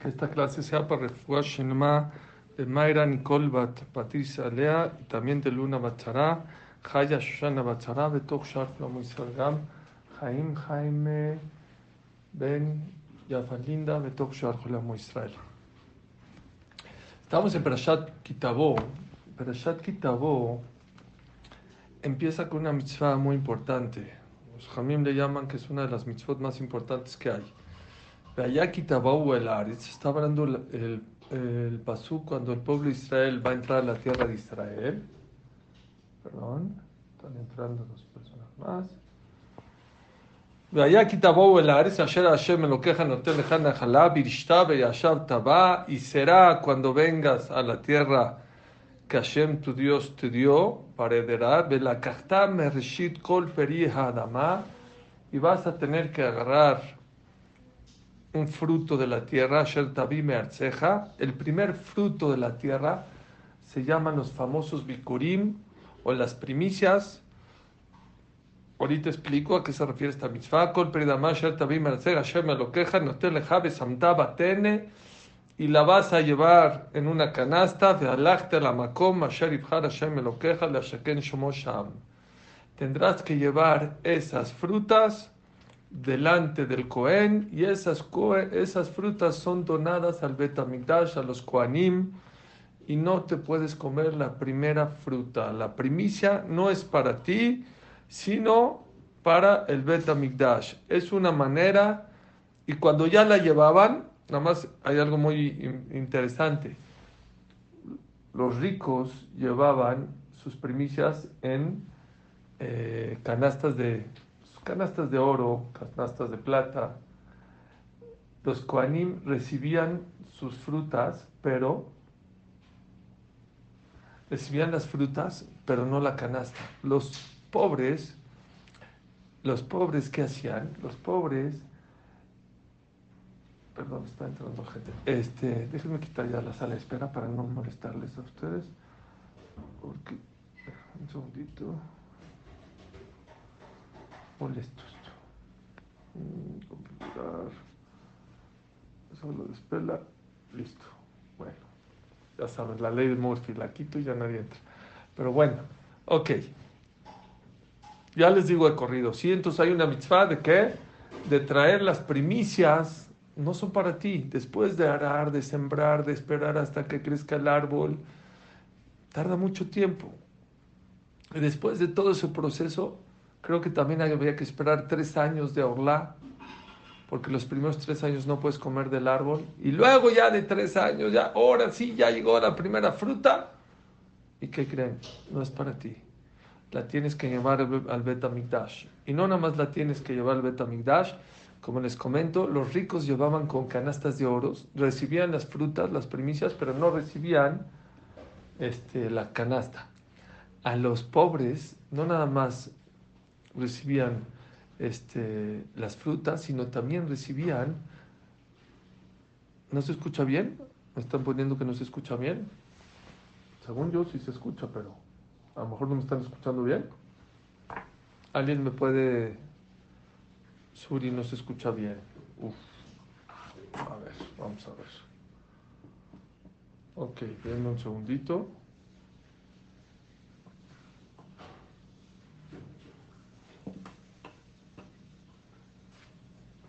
Que esta clase sea para Refuah Shenma de Mayra Nicole Bat Patricia Lea y también de Luna Bachara, Jaya Shoshana Bachara, Betok Sharf Lomo Gam, Jaim Jaime Ben Yafalinda, Betok Sharf Lomo Israel. Estamos en Perashat Kitabo. Perashat Kitabo empieza con una mitzvah muy importante. Los Jamim le llaman que es una de las mitzvot más importantes que hay. Allá Kitabau el Aritz, está hablando el, el, el pasú cuando el pueblo de Israel va a entrar a la tierra de Israel. Perdón, están entrando dos personas más. והיה כי תבואו אל הארץ אשר השם אלוקיך נותן לך נחלה וירשתה וישב טבע y será cuando vengas a la tierra que Hashem tu Dios te dio para heredar ולקחת מראשית כל פרי האדמה y vas a tener que agarrar un fruto de la tierra, Mearceja, el primer fruto de la tierra se llaman los famosos bikurim o las primicias. Ahorita explico a qué se refiere esta mitzvah. Kol peridama Asher Tabi Mearceja, Hashem Elokeja, Notel Batene, y la vas a llevar en una canasta, de alachta la makom, Asher Ibhar Hashem Elokeja, la Shaken Shomo Sham. Tendrás que llevar esas frutas delante del Cohen y esas, esas frutas son donadas al Betamigdash, a los Koanim, y no te puedes comer la primera fruta. La primicia no es para ti, sino para el Betamigdash. Es una manera, y cuando ya la llevaban, nada más hay algo muy interesante. Los ricos llevaban sus primicias en eh, canastas de canastas de oro, canastas de plata. Los Koanim recibían sus frutas, pero recibían las frutas, pero no la canasta. Los pobres, los pobres, ¿qué hacían? Los pobres, perdón, está entrando gente. Este, déjenme quitar ya la sala de espera para no molestarles a ustedes. Porque, un segundito molestos. Computar. Solo despela. Listo. Bueno. Ya sabes, la ley de Murphy. La quito y ya nadie entra. Pero bueno. Ok. Ya les digo de corrido. Sí, entonces hay una mitzvah de qué? De traer las primicias. No son para ti. Después de arar, de sembrar, de esperar hasta que crezca el árbol. Tarda mucho tiempo. Después de todo ese proceso, Creo que también había que esperar tres años de orla, porque los primeros tres años no puedes comer del árbol. Y luego ya de tres años, ya ahora sí, ya llegó la primera fruta. ¿Y qué creen? No es para ti. La tienes que llevar al Betamigdash. Y no nada más la tienes que llevar al Betamigdash. Como les comento, los ricos llevaban con canastas de oros, recibían las frutas, las primicias, pero no recibían este, la canasta. A los pobres, no nada más recibían este, las frutas, sino también recibían... ¿No se escucha bien? ¿Me están poniendo que no se escucha bien? Según yo sí se escucha, pero a lo mejor no me están escuchando bien. ¿Alguien me puede... Suri no se escucha bien. Uf. A ver, vamos a ver. Ok, denme un segundito.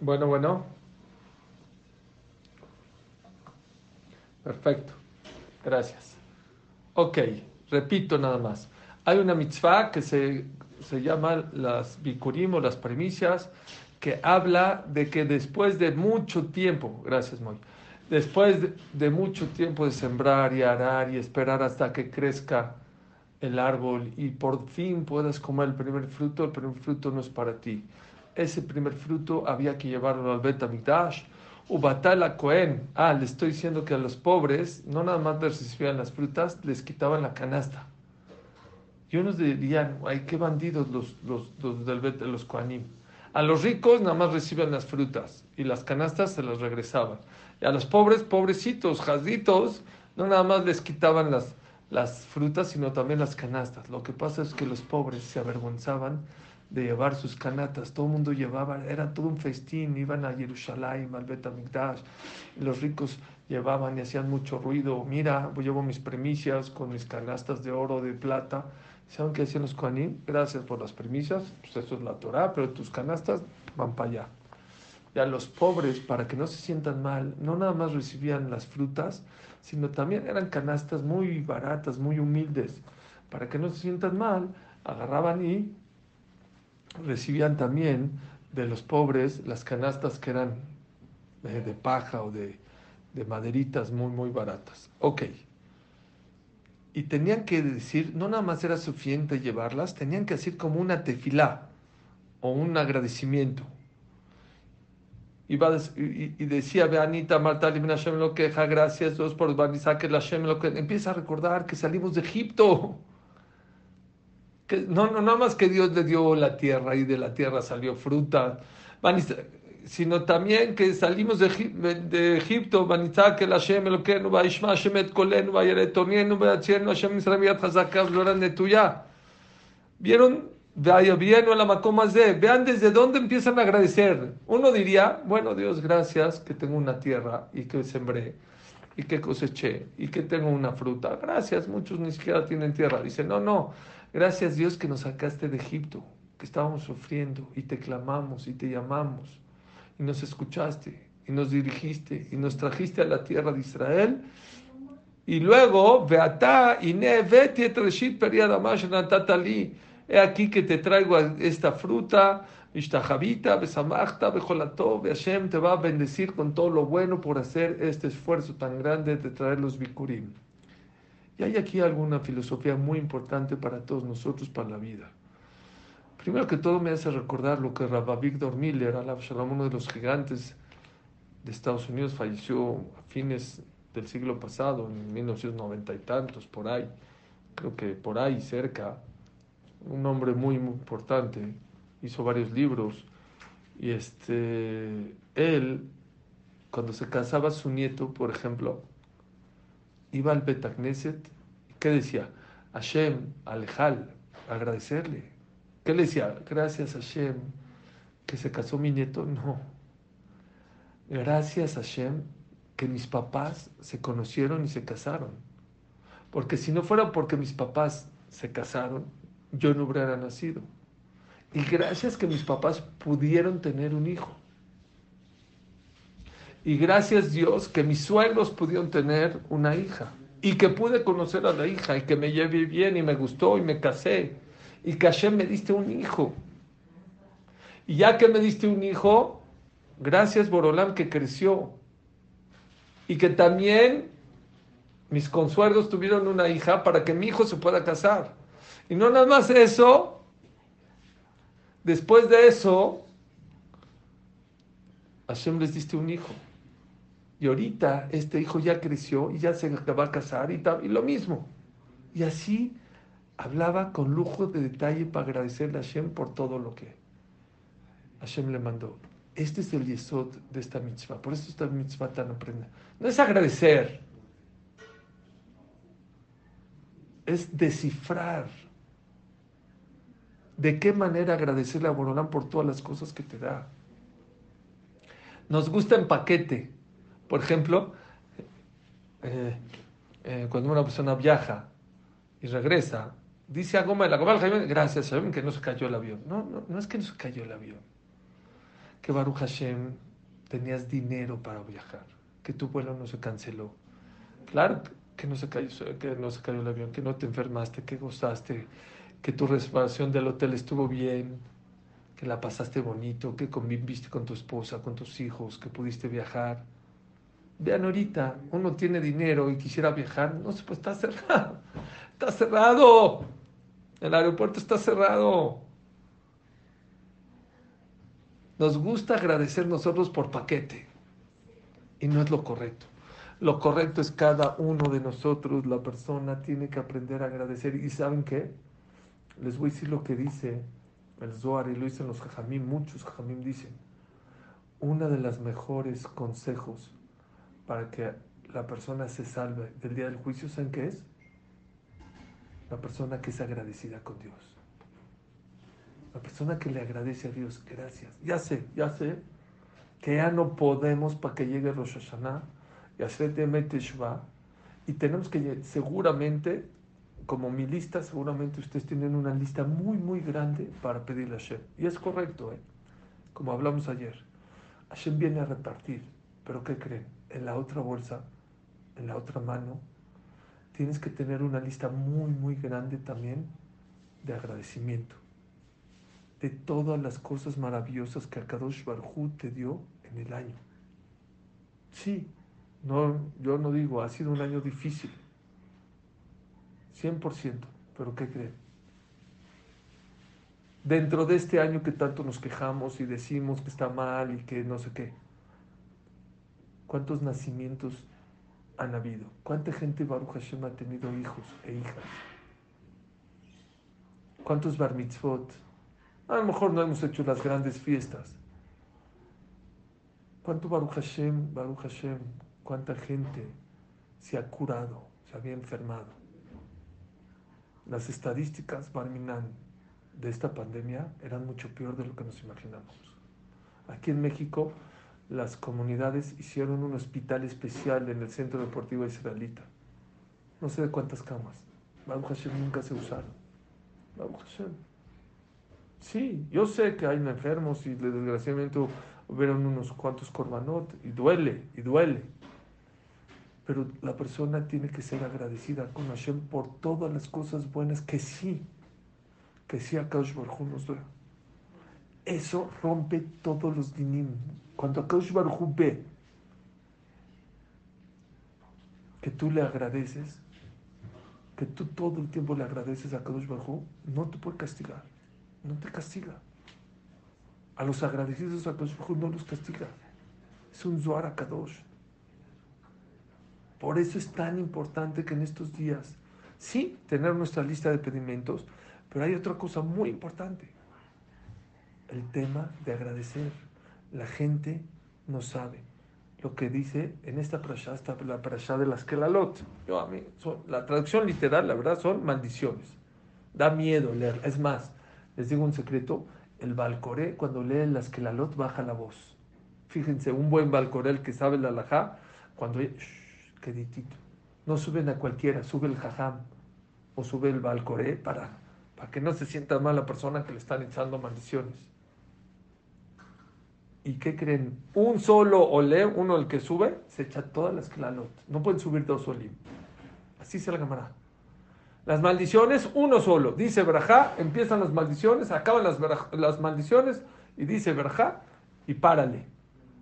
Bueno, bueno. Perfecto. Gracias. Ok, repito nada más. Hay una mitzvah que se, se llama las bikurim o las primicias, que habla de que después de mucho tiempo, gracias Moy, después de, de mucho tiempo de sembrar y arar y esperar hasta que crezca el árbol y por fin puedas comer el primer fruto, el primer fruto no es para ti ese primer fruto había que llevarlo al Bet Amikdash. Ubatala Cohen. Ah, le estoy diciendo que a los pobres no nada más recibían las frutas, les quitaban la canasta. Y unos dirían, ay, qué bandidos los, los, los del Bet, los Kohanim. A los ricos nada más recibían las frutas y las canastas se las regresaban. Y a los pobres, pobrecitos, jazditos, no nada más les quitaban las, las frutas, sino también las canastas. Lo que pasa es que los pobres se avergonzaban de llevar sus canatas. Todo el mundo llevaba, era todo un festín, iban a Jerusalén, al Betamigdash, los ricos llevaban y hacían mucho ruido. Mira, yo llevo mis primicias con mis canastas de oro, de plata. ¿Saben qué hacían los Kohanim? Gracias por las primicias, pues eso es la Torah, pero tus canastas van para allá. Y a los pobres, para que no se sientan mal, no nada más recibían las frutas, sino también eran canastas muy baratas, muy humildes. Para que no se sientan mal, agarraban y recibían también de los pobres las canastas que eran eh, de paja o de, de maderitas muy, muy baratas. Ok. Y tenían que decir, no nada más era suficiente llevarlas, tenían que decir como una tefilá o un agradecimiento. Y, y, decía, ve Anita, Marta, Hashem lo queja, gracias Dios por que la Hashem lo que empieza a recordar que salimos de Egipto no, no nada más que Dios le dio la tierra y de la tierra salió fruta, sino también que salimos de, de Egipto, que Hashem et kolenu. ¿Vieron? La. Vean desde dónde empiezan a agradecer. Uno diría, bueno, Dios, gracias que tengo una tierra y que sembré y que coseché y que tengo una fruta. Gracias, muchos ni siquiera tienen tierra. Dice, no, no, Gracias Dios que nos sacaste de Egipto, que estábamos sufriendo y te clamamos y te llamamos y nos escuchaste y nos dirigiste y nos trajiste a la tierra de Israel. Y luego, Etreshit, Periadamash, Natatali, he aquí que te traigo esta fruta, Ishtahavita, Besamachta, Bejolató, Hashem te va a bendecir con todo lo bueno por hacer este esfuerzo tan grande de traer los Bikurim. Y hay aquí alguna filosofía muy importante para todos nosotros, para la vida. Primero que todo me hace recordar lo que Rabbi Victor Miller, uno de los gigantes de Estados Unidos, falleció a fines del siglo pasado, en 1990 y tantos, por ahí, creo que por ahí cerca, un hombre muy, muy importante, hizo varios libros, y este, él, cuando se casaba su nieto, por ejemplo, iba al Betagneset, ¿qué decía? Hashem, Alejal, agradecerle. ¿Qué le decía? Gracias Hashem, que se casó mi nieto. No. Gracias Hashem, que mis papás se conocieron y se casaron. Porque si no fuera porque mis papás se casaron, yo no hubiera nacido. Y gracias que mis papás pudieron tener un hijo. Y gracias Dios que mis suegros pudieron tener una hija. Y que pude conocer a la hija y que me llevé bien y me gustó y me casé. Y que Hashem me diste un hijo. Y ya que me diste un hijo, gracias Borolam que creció. Y que también mis consuegros tuvieron una hija para que mi hijo se pueda casar. Y no nada más eso, después de eso, Hashem les diste un hijo. Y ahorita este hijo ya creció y ya se va a casar y, y lo mismo. Y así hablaba con lujo de detalle para agradecerle a Hashem por todo lo que Hashem le mandó. Este es el yesod de esta mitzvah. Por eso esta mitzvah tan aprenda. No es agradecer. Es descifrar de qué manera agradecerle a Borolán por todas las cosas que te da. Nos gusta en paquete. Por ejemplo, eh, eh, cuando una persona viaja y regresa, dice a Goma, la Goma gracias Hashem que no se cayó el avión. No, no, no es que no se cayó el avión. Que Baruch Hashem tenías dinero para viajar, que tu vuelo no se canceló. Claro que no se cayó, que no se cayó el avión, que no te enfermaste, que gozaste, que tu reservación del hotel estuvo bien, que la pasaste bonito, que conviviste con tu esposa, con tus hijos, que pudiste viajar. Vean ahorita, uno tiene dinero y quisiera viajar, no se puede, está cerrado. Está cerrado. El aeropuerto está cerrado. Nos gusta agradecer nosotros por paquete. Y no es lo correcto. Lo correcto es cada uno de nosotros, la persona tiene que aprender a agradecer. ¿Y saben qué? Les voy a decir lo que dice el Zohar y lo dicen los Jajamim, muchos Jajamim dicen. Una de las mejores consejos para que la persona se salve del día del juicio, ¿saben qué es? La persona que es agradecida con Dios. La persona que le agradece a Dios, gracias. Ya sé, ya sé que ya no podemos para que llegue Rosh Hashanah y hacer Shva. Y tenemos que, seguramente, como mi lista, seguramente ustedes tienen una lista muy, muy grande para pedirle a Hashem. Y es correcto, ¿eh? como hablamos ayer. Hashem viene a repartir, pero ¿qué creen? En la otra bolsa, en la otra mano, tienes que tener una lista muy, muy grande también de agradecimiento. De todas las cosas maravillosas que Akadosh Barhu te dio en el año. Sí, no, yo no digo, ha sido un año difícil, 100%, pero ¿qué creen? Dentro de este año que tanto nos quejamos y decimos que está mal y que no sé qué, ¿cuántos nacimientos han habido? ¿Cuánta gente Baruch Hashem ha tenido hijos e hijas? ¿Cuántos bar mitzvot? A lo mejor no hemos hecho las grandes fiestas. ¿Cuánto Baruch Hashem, Baruch Hashem, cuánta gente se ha curado, se había enfermado. Las estadísticas, Barminan, de esta pandemia eran mucho peor de lo que nos imaginamos. Aquí en México, las comunidades hicieron un hospital especial en el Centro Deportivo Israelita. No sé de cuántas camas. Baruch Hashem nunca se usaron. Baruch Hashem. Sí, yo sé que hay enfermos y desgraciadamente hubieron unos cuantos korbanot y duele, y duele. Pero la persona tiene que ser agradecida con Hashem por todas las cosas buenas que sí, que sí Akash Baruj nos da. Eso rompe todos los dinim. Cuando Akash Baruj ve que tú le agradeces, que tú todo el tiempo le agradeces a Kadosh Baruj no te puede castigar, no te castiga. A los agradecidos a Kadosh Baruj no los castiga. Es un Zohar a Kadosh. Por eso es tan importante que en estos días, sí, tener nuestra lista de pedimentos, pero hay otra cosa muy importante, el tema de agradecer. La gente no sabe lo que dice en esta parasha, esta, la de las Kelalot. Yo a mí, la traducción literal, la verdad, son maldiciones. Da miedo leer. Es más, les digo un secreto, el Balcoré, cuando lee las Kelalot, baja la voz. Fíjense, un buen Balcoré, el que sabe la alajá, cuando queditito. No suben a cualquiera, sube el jajam o sube el balcoré para, para que no se sienta mal la persona que le están echando maldiciones. ¿Y qué creen? Un solo olé, uno el que sube, se echa todas las clalot. No pueden subir dos olim. Así se la cámara. Las maldiciones, uno solo. Dice Berajá, empiezan las maldiciones, acaban las, las maldiciones y dice Berajá y párale.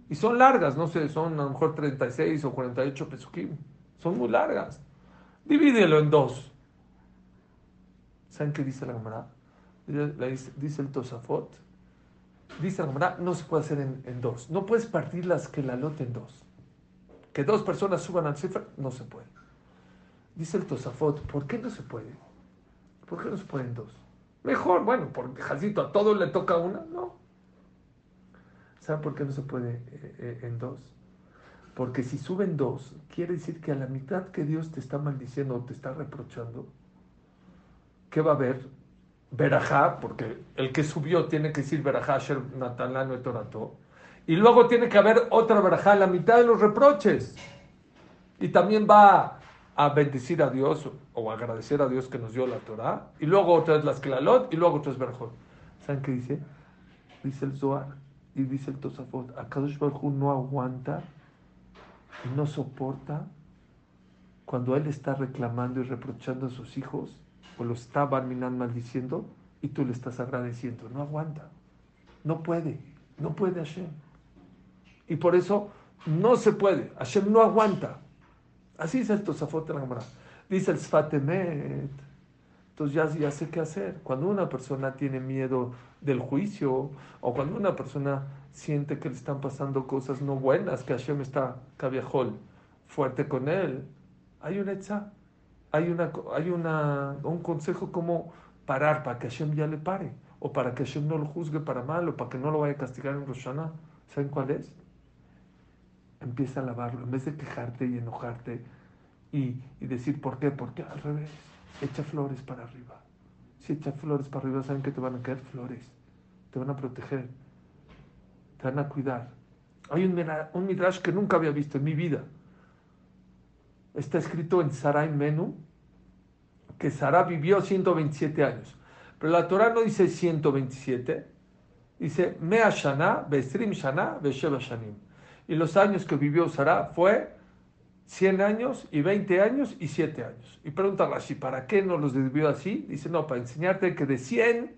Y son largas, no sé, son a lo mejor 36 o 48 pesukim. Son muy largas. Divídelo en dos. ¿Saben qué dice la Gemara? Dice, el Tosafot. Dice la Gemara, no se puede hacer en, dos. No puedes partir las que la lote en dos. Que dos personas suban al cifra, no se puede. Dice el Tosafot, ¿por qué no se puede? ¿Por qué no se puede en dos? Mejor, bueno, porque Jacito a todos le toca una, no. ¿Saben por qué no se puede eh, eh, en dos? Porque si suben dos, quiere decir que a la mitad que Dios te está maldiciendo o te está reprochando, ¿qué va a haber? Verajá, porque el que subió tiene que decir Verajá, Sher Natalano y Torato. Y luego tiene que haber otra Verajá a la mitad de los reproches. Y también va a bendecir a Dios o agradecer a Dios que nos dio la Torah. Y luego otra es las Klalot y luego otra es Verajot. ¿Saben qué dice? Dice el Zohar y dice el Tosafot, Akadosh Baruj no aguanta y no soporta cuando él está reclamando y reprochando a sus hijos lo está Barminan maldiciendo y tú le estás agradeciendo. No aguanta. No puede. No puede Hashem. Y por eso no se puede. Hashem no aguanta. Así dice el Tosafot la Dice el Sfatemet. Entonces ya, ya sé qué hacer. Cuando una persona tiene miedo del juicio o cuando una persona siente que le están pasando cosas no buenas, que Hashem está cabiajol fuerte con él, hay una hecha, hay, una, hay una, un consejo como parar para que Hashem ya le pare o para que Hashem no lo juzgue para mal o para que no lo vaya a castigar en Roshana. ¿Saben cuál es? Empieza a lavarlo. En vez de quejarte y enojarte y, y decir por qué, porque al revés echa flores para arriba. Si echa flores para arriba, saben que te van a caer flores. Te van a proteger. Te van a cuidar. Hay un, un midrash que nunca había visto en mi vida. Está escrito en Sarai Menú que Sara vivió 127 años. Pero la Torah no dice 127, dice Mea Shana, Besrim Shana, Besheva Shanim. Y los años que vivió Sara fue 100 años y 20 años y 7 años. Y pregunta Rashi, ¿para qué no los dividió así? Dice, no, para enseñarte que de 100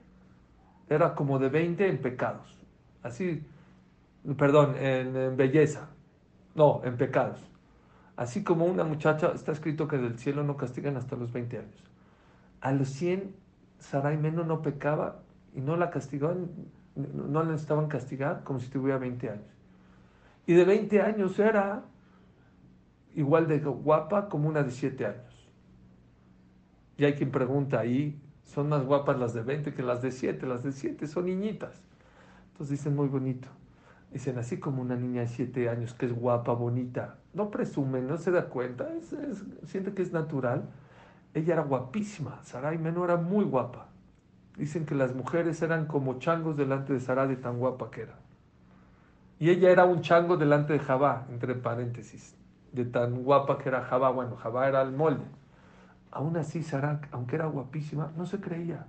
era como de 20 en pecados. Así, perdón, en, belleza. No, en pecados. Así como una muchacha, está escrito que del cielo no castigan hasta los 20 años. A los 100, Sarai Meno no pecaba y no la castigaban, no la necesitaban castigar como si tuviera 20 años. Y de 20 años era igual de guapa como una de 7 años. Y hay quien pregunta ahí, son más guapas las de 20 que las de 7, las de 7 son niñitas. Entonces dicen muy bonito. Dicen así como una niña de 7 años que es guapa, bonita, no presume, no se da cuenta, siente que es natural. Ella era guapísima, Sarai Menor era muy guapa. Dicen que las mujeres eran como changos delante de Sarai de tan guapa que era. Y ella era un chango delante de Jabá, entre paréntesis de tan guapa que era Jabá. Bueno, Jabá era el molde. Aún así, Sara, aunque era guapísima, no se creía.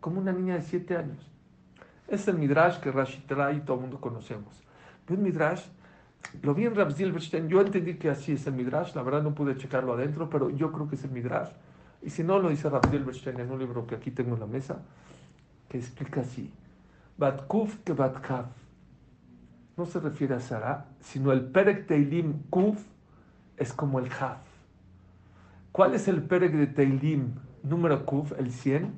Como una niña de siete años. Es el Midrash que Rashi trae y todo el mundo conocemos. El Midrash, lo vi en Rav Zilberstein, yo entendí que así es el Midrash, la verdad no pude checarlo adentro, pero yo creo que es el Midrash. Y si no, lo dice Rav Zilberstein en un libro que aquí tengo en la mesa, que explica así. Batkuf que Batkaf. No se refiere a Sara, sino el Perek Teilim Kuf es como el Haf. ¿Cuál es el Perek de Teilim número Kuf, el 100?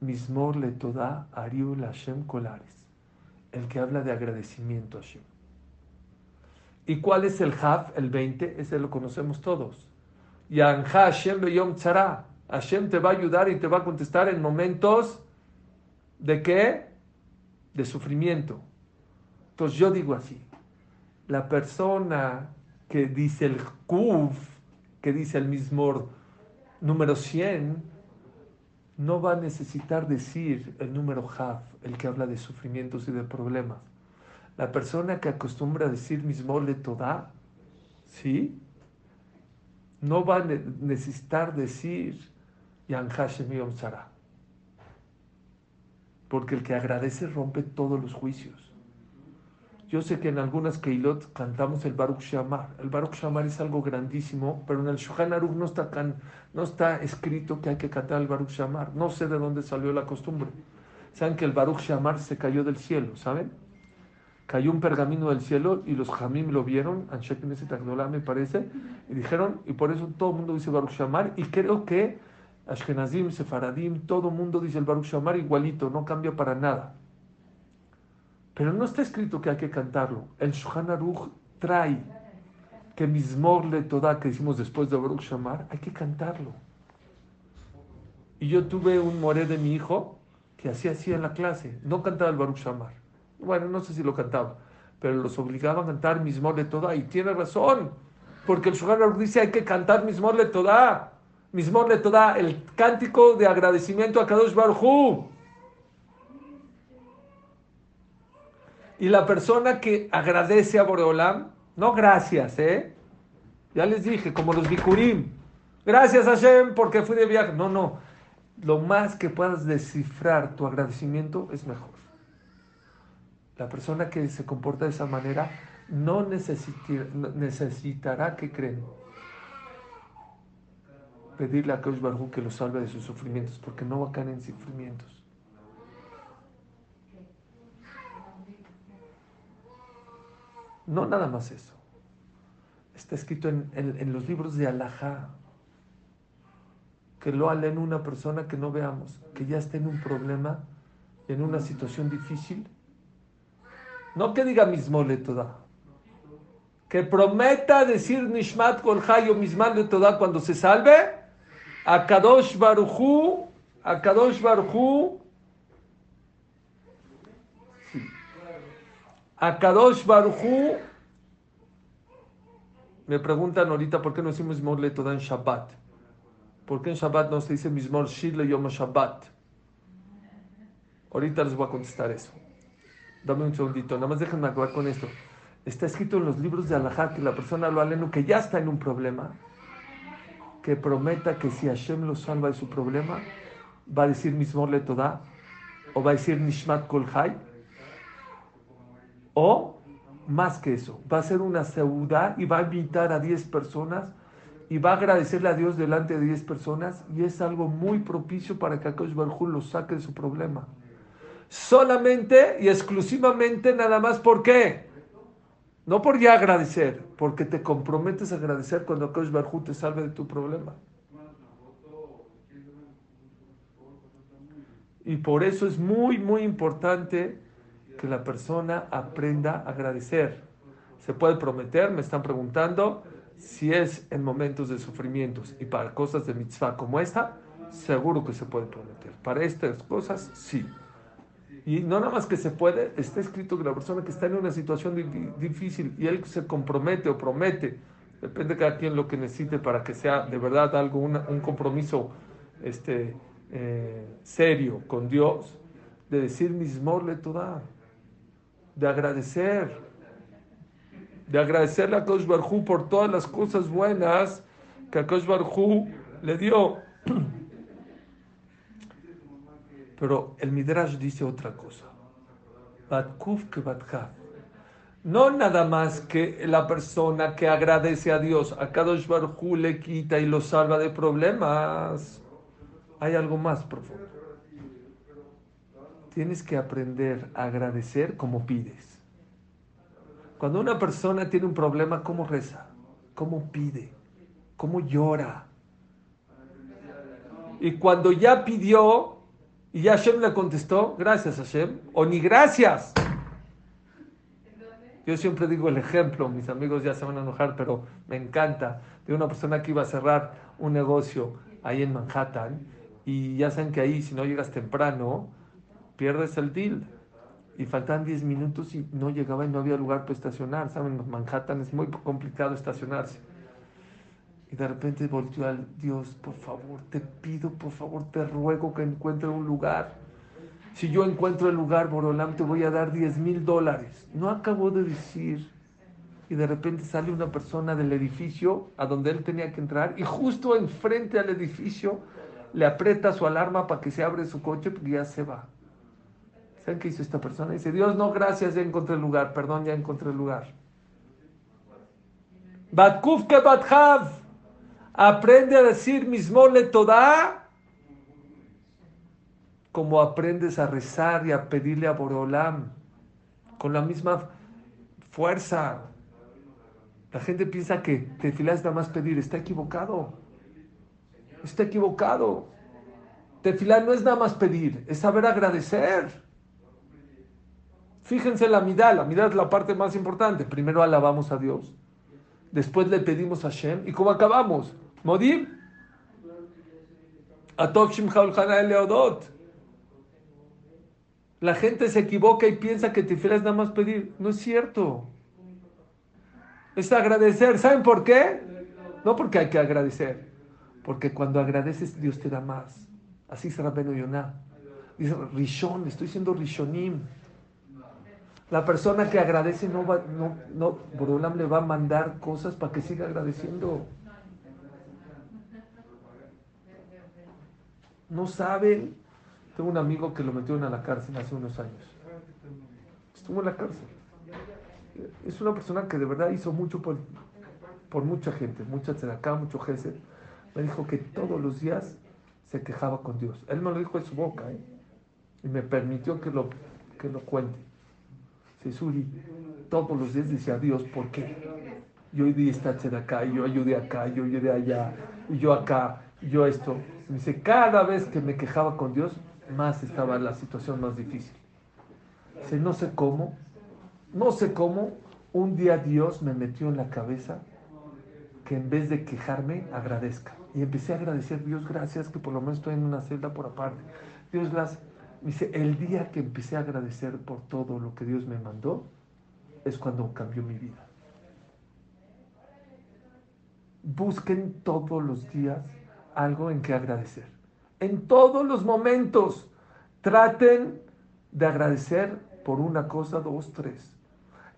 Mismor le toda Ariul Hashem Kolares. El que habla de agradecimiento a Hashem. ¿Y cuál es el Haf, el 20? Ese lo conocemos todos. Yanja Hashem Beyom Tzara. Hashem te va a ayudar y te va a contestar en momentos de qué? De sufrimiento. Entonces yo digo así, la persona que dice el Kuf, que dice el mismo número 100, no va a necesitar decir el número Haf, el que habla de sufrimientos y de problemas. La persona que acostumbra decir mismo le toda, ¿sí? No va a necesitar decir Yan Hashem Yom Porque el que agradece rompe todos los juicios. Yo sé que en algunas Keilot cantamos el Baruch Shamar. El Baruch Shamar es algo grandísimo, pero en el Shulchan Aruch no está, no está escrito que hay que cantar el Baruch Shamar. No sé de dónde salió la costumbre. Saben que el Baruch Shamar se cayó del cielo, ¿saben? Cayó un pergamino del cielo y los Jamim lo vieron, Anshek me parece, y dijeron, y por eso todo el mundo dice Baruch Shamar, y creo que Ashkenazim, Sefaradim, todo el mundo dice el Baruch Shamar igualito, no cambia para nada. Pero no está escrito que hay que cantarlo. El Shulchan Aruch trae que Mismor le toda que hicimos después de Baruch Shamar, hay que cantarlo. Y yo tuve un moré de mi hijo que hacía así en la clase, no cantaba el Baruch Shamar. Bueno, no sé si lo cantaba, pero los obligaba a cantar Mismor le toda y tiene razón, porque el Shulchan dice hay que cantar Mismor le toda. Mismor le toda, el cántico de agradecimiento a Kadosh Baruch Y la persona que agradece a Boreolam, no gracias, ¿eh? Ya les dije, como los bikurim. Gracias Hashem porque fui de viaje. No, no. Lo más que puedas descifrar tu agradecimiento es mejor. La persona que se comporta de esa manera no necesitará que creen. Pedirle a Kaush Barhu que lo salve de sus sufrimientos, porque no va a caer en sufrimientos. No nada más eso. Está escrito en, los libros de Alajá. que lo en una persona que no veamos, que ya está en un problema, en una situación difícil. No que diga mismole toda. Que prometa decir Nishmat Kol Hayo mismole toda cuando se salve. A Kadosh Baruchu, a Kadosh Baruchu. A Kadosh Baruchu. Me preguntan ahorita por qué no decimos Mismole toda en Shabbat. ¿Por qué en Shabbat no se dice Mismor Shir Yom Shabbat? Ahorita les voy a contestar eso. Dame un segundito, nada más déjenme acabar con esto. Está escrito en los libros de Alajá que la persona lo aleno que ya está en un problema, que prometa que si Hashem lo salva de su problema, va a decir Mismor Le Todah, o va a decir Nishmat Kol o más que eso, va a hacer una seudá y va a invitar a 10 personas y va a agradecerle a Dios delante de 10 personas y es algo muy propicio para que Akash Barjú lo saque de su problema. Solamente y exclusivamente nada más ¿por qué? No por ya agradecer, porque te comprometes a agradecer cuando Akash Barjú te salve de tu problema. Y por eso es muy, muy importante que la persona aprenda a agradecer. ¿Se puede prometer? Me están preguntando si es en momentos de sufrimientos y para cosas de mitzvah como esta, seguro que se puede prometer. Para estas cosas, sí. Y no nada más que se puede, está escrito que la persona que está en una situación difícil y él se compromete o promete, depende de cada quien lo que necesite para que sea de verdad algo, un compromiso este, eh, serio con Dios, de decir mismor le toda, de agradecer de agradecerle a Kosh Barhu por todas las cosas buenas que a Kosh Barhu le dio. Pero el Midrash dice otra cosa. Batkuf que No nada más que la persona que agradece a Dios, a Kadosh Barhu le quita y lo salva de problemas. Hay algo más profundo. Tienes que aprender a agradecer como pides. Cuando una persona tiene un problema, ¿cómo reza? ¿Cómo pide? ¿Cómo llora? Y cuando ya pidió y ya Hashem le contestó, gracias Hashem, o ni gracias. Yo siempre digo el ejemplo, mis amigos ya se van a enojar, pero me encanta, de una persona que iba a cerrar un negocio ahí en Manhattan y ya saben que ahí si no llegas temprano, pierdes el deal y faltaban 10 minutos y no llegaba y no había lugar para estacionar. Saben, en Manhattan es muy complicado estacionarse. Y de repente volteó al Dios, por favor, te pido, por favor, te ruego que encuentre un lugar. Si yo encuentro el lugar, Borolam, te voy a dar 10 mil dólares. No acabó de decir. Y de repente sale una persona del edificio a donde él tenía que entrar y justo enfrente al edificio le aprieta su alarma para que se abre su coche porque ya se va. ¿Saben qué hizo esta persona? Dice, Dios, no, gracias, ya encontré el lugar, perdón, ya encontré el lugar. Batkuf que. Aprende a decir mismole toda como aprendes a rezar y a pedirle a Boreolam con la misma fuerza. La gente piensa que te filas nada más pedir, está equivocado. Está equivocado. Tefilar no es nada más pedir, es saber agradecer. Fíjense la mitad, la mitad es la parte más importante. Primero alabamos a Dios, después le pedimos a Shem. ¿Y cómo acabamos? Modim. Leodot. La gente se equivoca y piensa que te es nada más pedir. No es cierto. Es agradecer. ¿Saben por qué? No porque hay que agradecer. Porque cuando agradeces, Dios te da más. Así será Beno Yonah. Dice Rishon, estoy siendo Rishonim. La persona que agradece no va, no, no, le va a mandar cosas para que siga agradeciendo. No saben. Tengo un amigo que lo metieron a la cárcel hace unos años. Estuvo en la cárcel. Es una persona que de verdad hizo mucho por, por mucha gente, mucha acá, mucho gesed. Me dijo que todos los días se quejaba con Dios. Él me lo dijo de su boca, ¿eh? Y me permitió que lo, que lo cuente. Suri todos los días decía Dios, ¿por qué? Yo di esta acá, y yo ayudé acá, yo ayudé allá, y yo acá, yo esto. Me dice, cada vez que me quejaba con Dios, más estaba la situación más difícil. Dice, no sé cómo, no sé cómo, un día Dios me metió en la cabeza que en vez de quejarme, agradezca. Y empecé a agradecer, Dios, gracias que por lo menos estoy en una celda por aparte. Dios, las Dice, el día que empecé a agradecer por todo lo que Dios me mandó, es cuando cambió mi vida. Busquen todos los días algo en que agradecer. En todos los momentos, traten de agradecer por una cosa, dos, tres.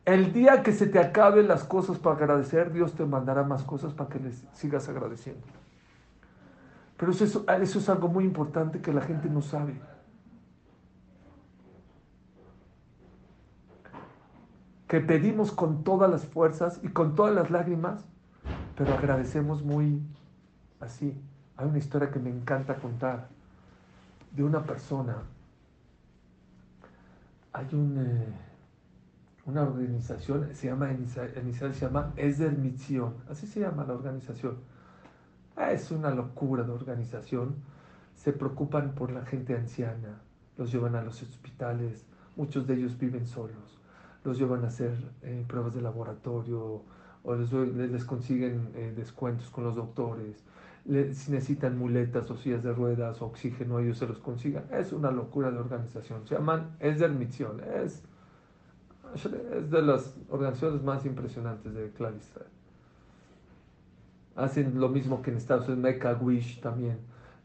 El día que se te acaben las cosas para agradecer, Dios te mandará más cosas para que les sigas agradeciendo. Pero eso eso es algo muy importante que la gente no sabe. que pedimos con todas las fuerzas y con todas las lágrimas, pero agradecemos muy así. Hay una historia que me encanta contar de una persona. Hay un, eh, una organización, se llama, en se llama así se llama la organización. Ah, es una locura de organización. Se preocupan por la gente anciana, los llevan a los hospitales, muchos de ellos viven solos los llevan a hacer eh, pruebas de laboratorio o les, consiguen eh, descuentos con los doctores. Si necesitan muletas o sillas de ruedas o oxígeno, ellos se los consigan. Es una locura de organización. Se llaman, es de admisión, es, es de las organizaciones más impresionantes de Clar Hacen lo mismo que en Estados Unidos, Mecca Wish también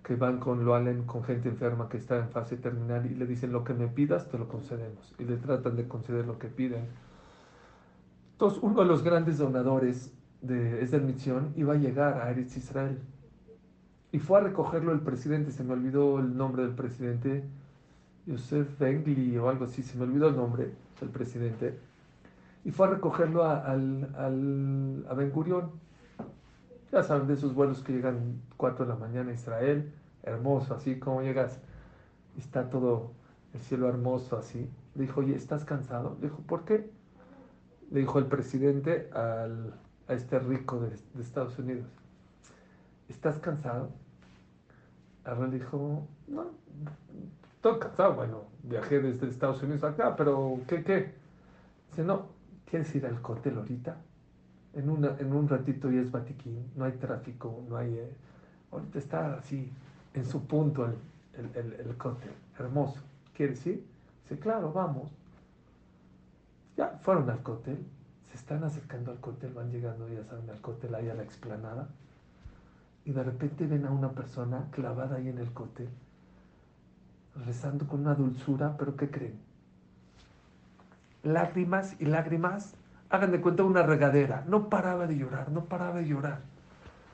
que van con lo Allen, con gente enferma que está en fase terminal y le dicen lo que me pidas, te lo concedemos. Y le tratan de conceder lo que piden. Entonces, uno de los grandes donadores de esa misión iba a llegar a Eretz Israel. Y fue a recogerlo el presidente, se me olvidó el nombre del presidente, Yosef Bengli o algo así, se me olvidó el nombre del presidente. Y fue a recogerlo a, al, al, a Ben Gurion ya saben de esos vuelos que llegan 4 de la mañana a Israel, hermoso, así como llegas, está todo el cielo hermoso así. Le dijo, oye, ¿estás cansado? Le dijo, ¿por qué? Le dijo el presidente al, a este rico de, Estados Unidos, ¿estás cansado? Le dijo, no, estoy cansado, bueno, viajé desde Estados Unidos acá, pero ¿qué, qué? Dice, no, ¿quieres ir al cóctel ahorita? en, una, en un ratito ya es Batiquín, no hay tráfico, no hay... Eh, ahorita está así, en su punto el, el, el, cóctel, hermoso. ¿Quiere decir? Dice, claro, vamos. Ya fueron al cóctel, se están acercando al cóctel, van llegando, ya saben, al cóctel, ahí a la explanada, y de repente ven a una persona clavada ahí en el cóctel, rezando con una dulzura, pero ¿qué creen? Lágrimas y lágrimas hagan de cuenta una regadera. No paraba de llorar, no paraba de llorar.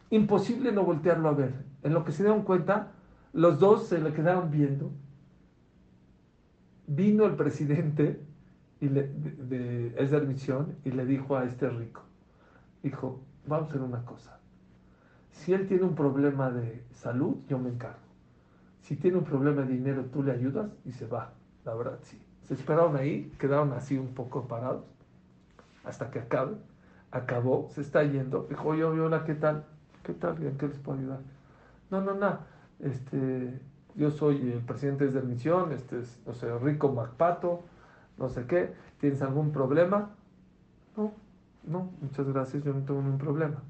Imposible no voltearlo a ver. En lo que se dieron cuenta, los dos se le quedaron viendo. Vino el presidente y le, de, esa misión y le dijo a este rico, dijo, vamos a hacer una cosa. Si él tiene un problema de salud, yo me encargo. Si tiene un problema de dinero, tú le ayudas y se va. La verdad, sí. Se esperaron ahí, quedaron así un poco parados hasta que acabe. Acabó, se está yendo. Dijo, oye, hola, ¿qué tal? ¿Qué tal? ¿En qué les puedo ayudar? No, no, no. Este, yo soy el presidente de misión, este es, no sé, Rico Macpato, no sé qué. ¿Tienes algún problema? No, no, muchas gracias, yo no tengo ningún problema.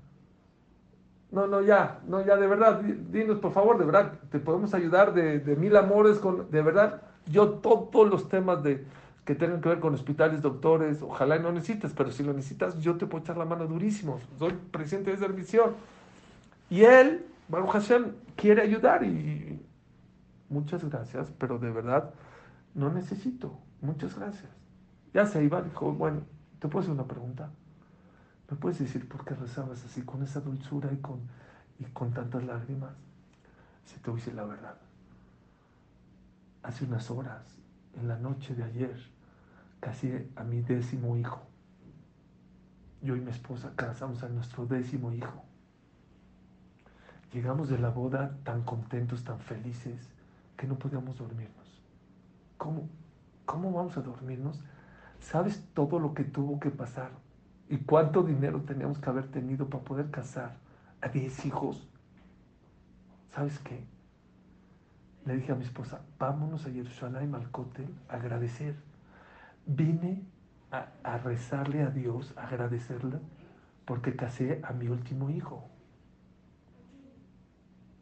No, no, ya, no, ya, de verdad, dinos por favor, de verdad, te podemos ayudar de, de mil amores, con, de verdad, yo todos los temas de, que tengan que ver con hospitales, doctores, ojalá no necesites, pero si lo necesitas, yo te puedo echar la mano durísimo. Soy presidente de esa misión. Y él, Baruch Hashem, quiere ayudar y muchas gracias, pero de verdad no necesito. Muchas gracias. Ya se iba, dijo, bueno, ¿te puedo hacer una pregunta? ¿Me puedes decir por qué rezabas así, con esa dulzura y con, y con tantas lágrimas? Si te voy la verdad. Hace unas horas en la noche de ayer, casi a mi décimo hijo. Yo y mi esposa casamos a nuestro décimo hijo. Llegamos de la boda tan contentos, tan felices, que no podíamos dormirnos. ¿Cómo? ¿Cómo vamos a dormirnos? ¿Sabes todo lo que tuvo que pasar? ¿Y cuánto dinero teníamos que haber tenido para poder casar a 10 hijos? ¿sabes qué? Le dije a mi esposa, vámonos a Jerusalén al cótel a agradecer. Vine a, a rezarle a Dios, a agradecerle, porque casé a mi último hijo.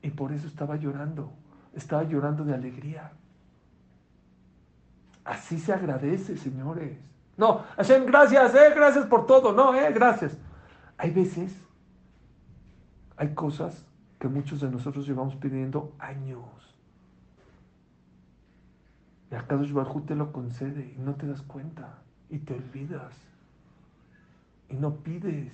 Y por eso estaba llorando, estaba llorando de alegría. Así se agradece, señores. No, Hashem, gracias, eh, gracias por todo. No, eh, gracias. Hay veces, hay cosas que muchos de nosotros llevamos pidiendo años. Y a Kadosh Baruj te lo concede y no te das cuenta y te olvidas. Y no pides.